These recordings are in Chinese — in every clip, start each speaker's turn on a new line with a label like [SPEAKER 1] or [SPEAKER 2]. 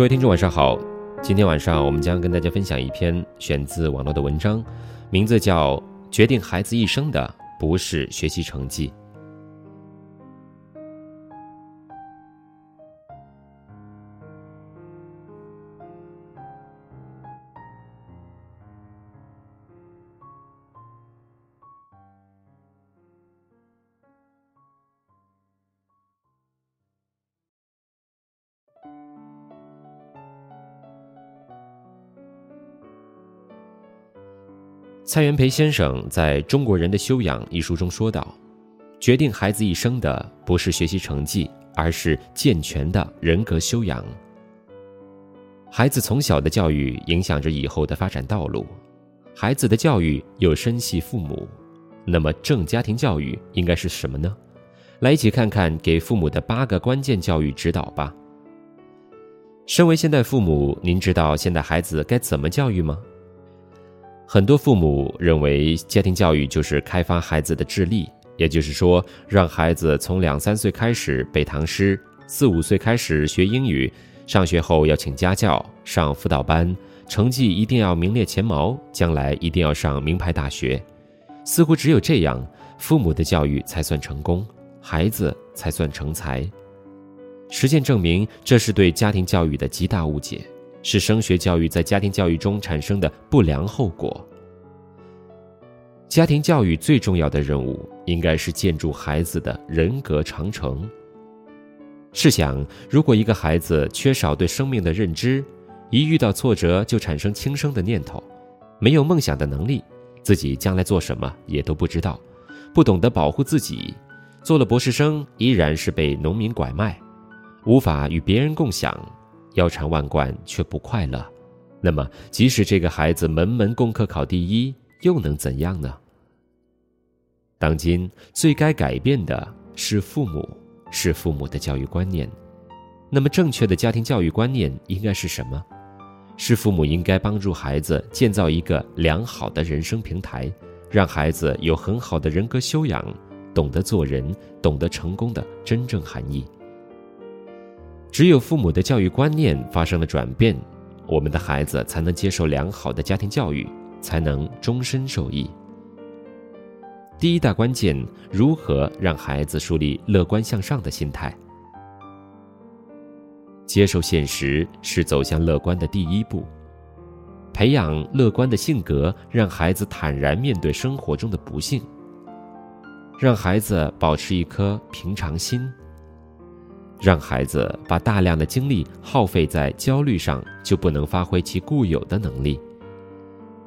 [SPEAKER 1] 各位听众，晚上好。今天晚上我们将跟大家分享一篇选自网络的文章，名字叫《决定孩子一生的不是学习成绩》。蔡元培先生在中国人的修养一书中说道：“决定孩子一生的不是学习成绩，而是健全的人格修养。孩子从小的教育影响着以后的发展道路，孩子的教育又深系父母。那么，正家庭教育应该是什么呢？来一起看看给父母的八个关键教育指导吧。身为现代父母，您知道现代孩子该怎么教育吗？”很多父母认为，家庭教育就是开发孩子的智力，也就是说，让孩子从两三岁开始背唐诗，四五岁开始学英语，上学后要请家教、上辅导班，成绩一定要名列前茅，将来一定要上名牌大学。似乎只有这样，父母的教育才算成功，孩子才算成才。实践证明，这是对家庭教育的极大误解。是升学教育在家庭教育中产生的不良后果。家庭教育最重要的任务应该是建筑孩子的人格长城。试想，如果一个孩子缺少对生命的认知，一遇到挫折就产生轻生的念头，没有梦想的能力，自己将来做什么也都不知道，不懂得保护自己，做了博士生依然是被农民拐卖，无法与别人共享。腰缠万贯却不快乐，那么即使这个孩子门门功课考第一，又能怎样呢？当今最该改变的是父母，是父母的教育观念。那么正确的家庭教育观念应该是什么？是父母应该帮助孩子建造一个良好的人生平台，让孩子有很好的人格修养，懂得做人，懂得成功的真正含义。只有父母的教育观念发生了转变，我们的孩子才能接受良好的家庭教育，才能终身受益。第一大关键：如何让孩子树立乐观向上的心态？接受现实是走向乐观的第一步。培养乐观的性格，让孩子坦然面对生活中的不幸，让孩子保持一颗平常心。让孩子把大量的精力耗费在焦虑上，就不能发挥其固有的能力。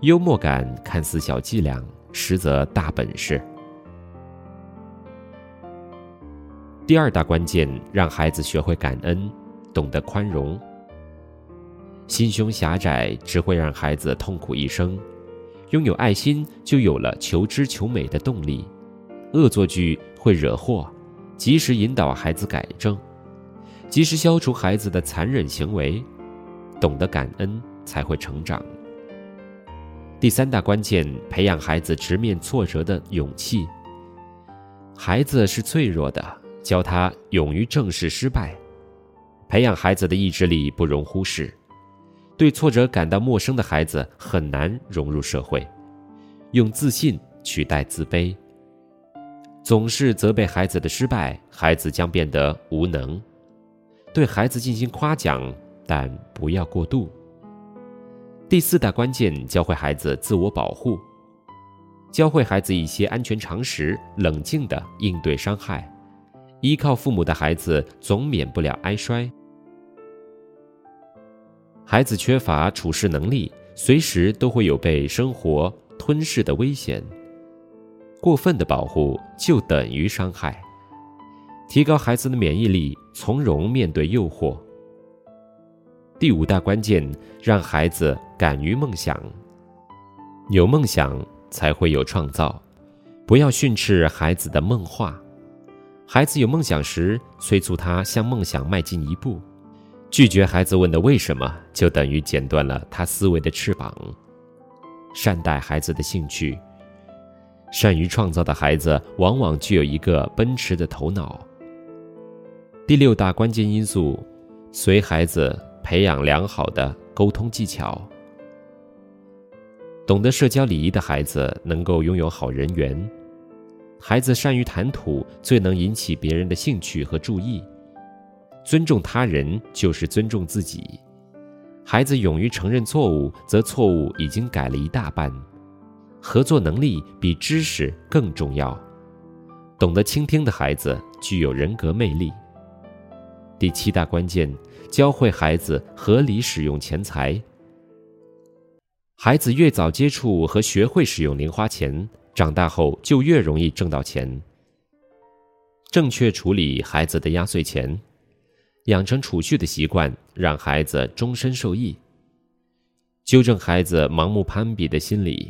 [SPEAKER 1] 幽默感看似小伎俩，实则大本事。第二大关键，让孩子学会感恩，懂得宽容。心胸狭窄只会让孩子痛苦一生。拥有爱心，就有了求知求美的动力。恶作剧会惹祸，及时引导孩子改正。及时消除孩子的残忍行为，懂得感恩才会成长。第三大关键，培养孩子直面挫折的勇气。孩子是脆弱的，教他勇于正视失败，培养孩子的意志力不容忽视。对挫折感到陌生的孩子很难融入社会，用自信取代自卑。总是责备孩子的失败，孩子将变得无能。对孩子进行夸奖，但不要过度。第四大关键，教会孩子自我保护，教会孩子一些安全常识，冷静的应对伤害。依靠父母的孩子总免不了挨摔。孩子缺乏处事能力，随时都会有被生活吞噬的危险。过分的保护就等于伤害。提高孩子的免疫力，从容面对诱惑。第五大关键，让孩子敢于梦想。有梦想才会有创造，不要训斥孩子的梦话。孩子有梦想时，催促他向梦想迈进一步。拒绝孩子问的为什么，就等于剪断了他思维的翅膀。善待孩子的兴趣。善于创造的孩子，往往具有一个奔驰的头脑。第六大关键因素，随孩子培养良好的沟通技巧。懂得社交礼仪的孩子能够拥有好人缘。孩子善于谈吐，最能引起别人的兴趣和注意。尊重他人就是尊重自己。孩子勇于承认错误，则错误已经改了一大半。合作能力比知识更重要。懂得倾听的孩子具有人格魅力。第七大关键，教会孩子合理使用钱财。孩子越早接触和学会使用零花钱。长大后就越容易挣到钱。正确处理孩子的压岁钱，养成储蓄的习惯，让孩子终身受益。纠正孩子盲目攀比的心理。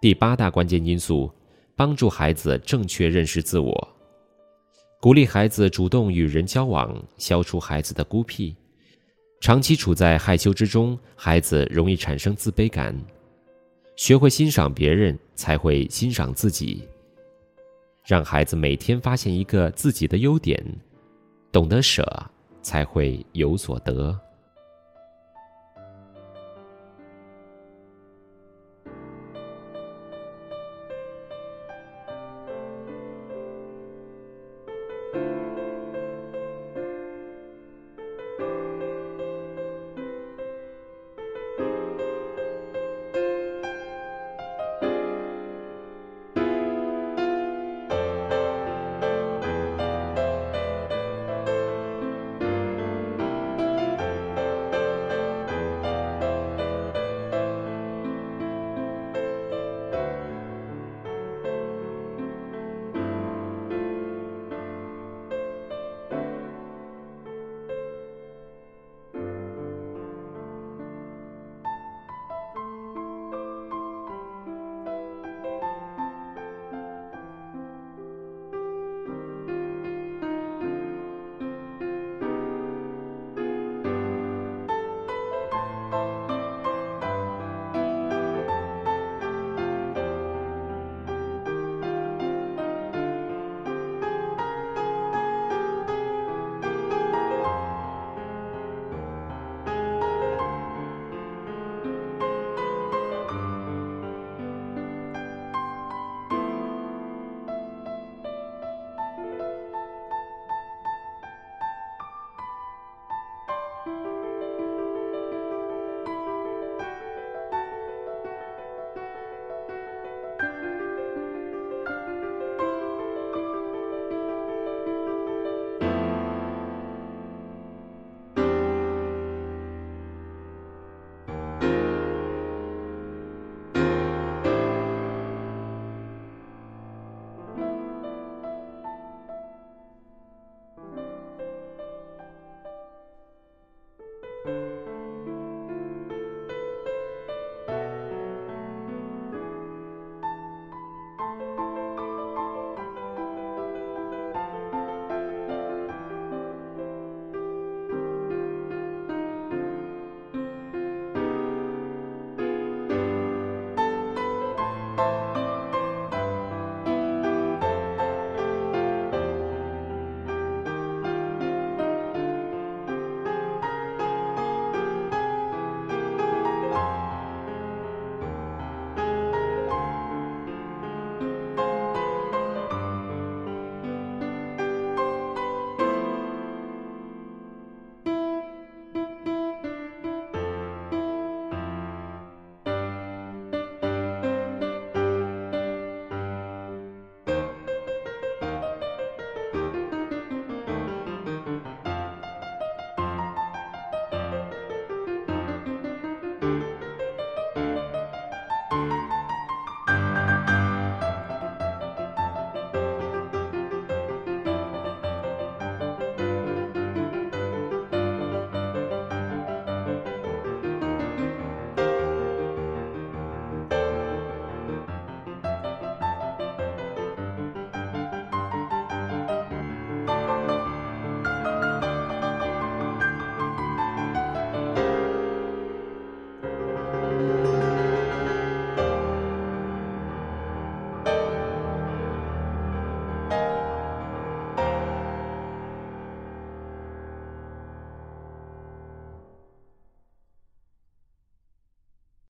[SPEAKER 1] 第八大关键因素，帮助孩子正确认识自我，鼓励孩子主动与人交往，消除孩子的孤僻。长期处在害羞之中，孩子容易产生自卑感。学会欣赏别人，才会欣赏自己。让孩子每天发现一个自己的优点，懂得舍，才会有所得。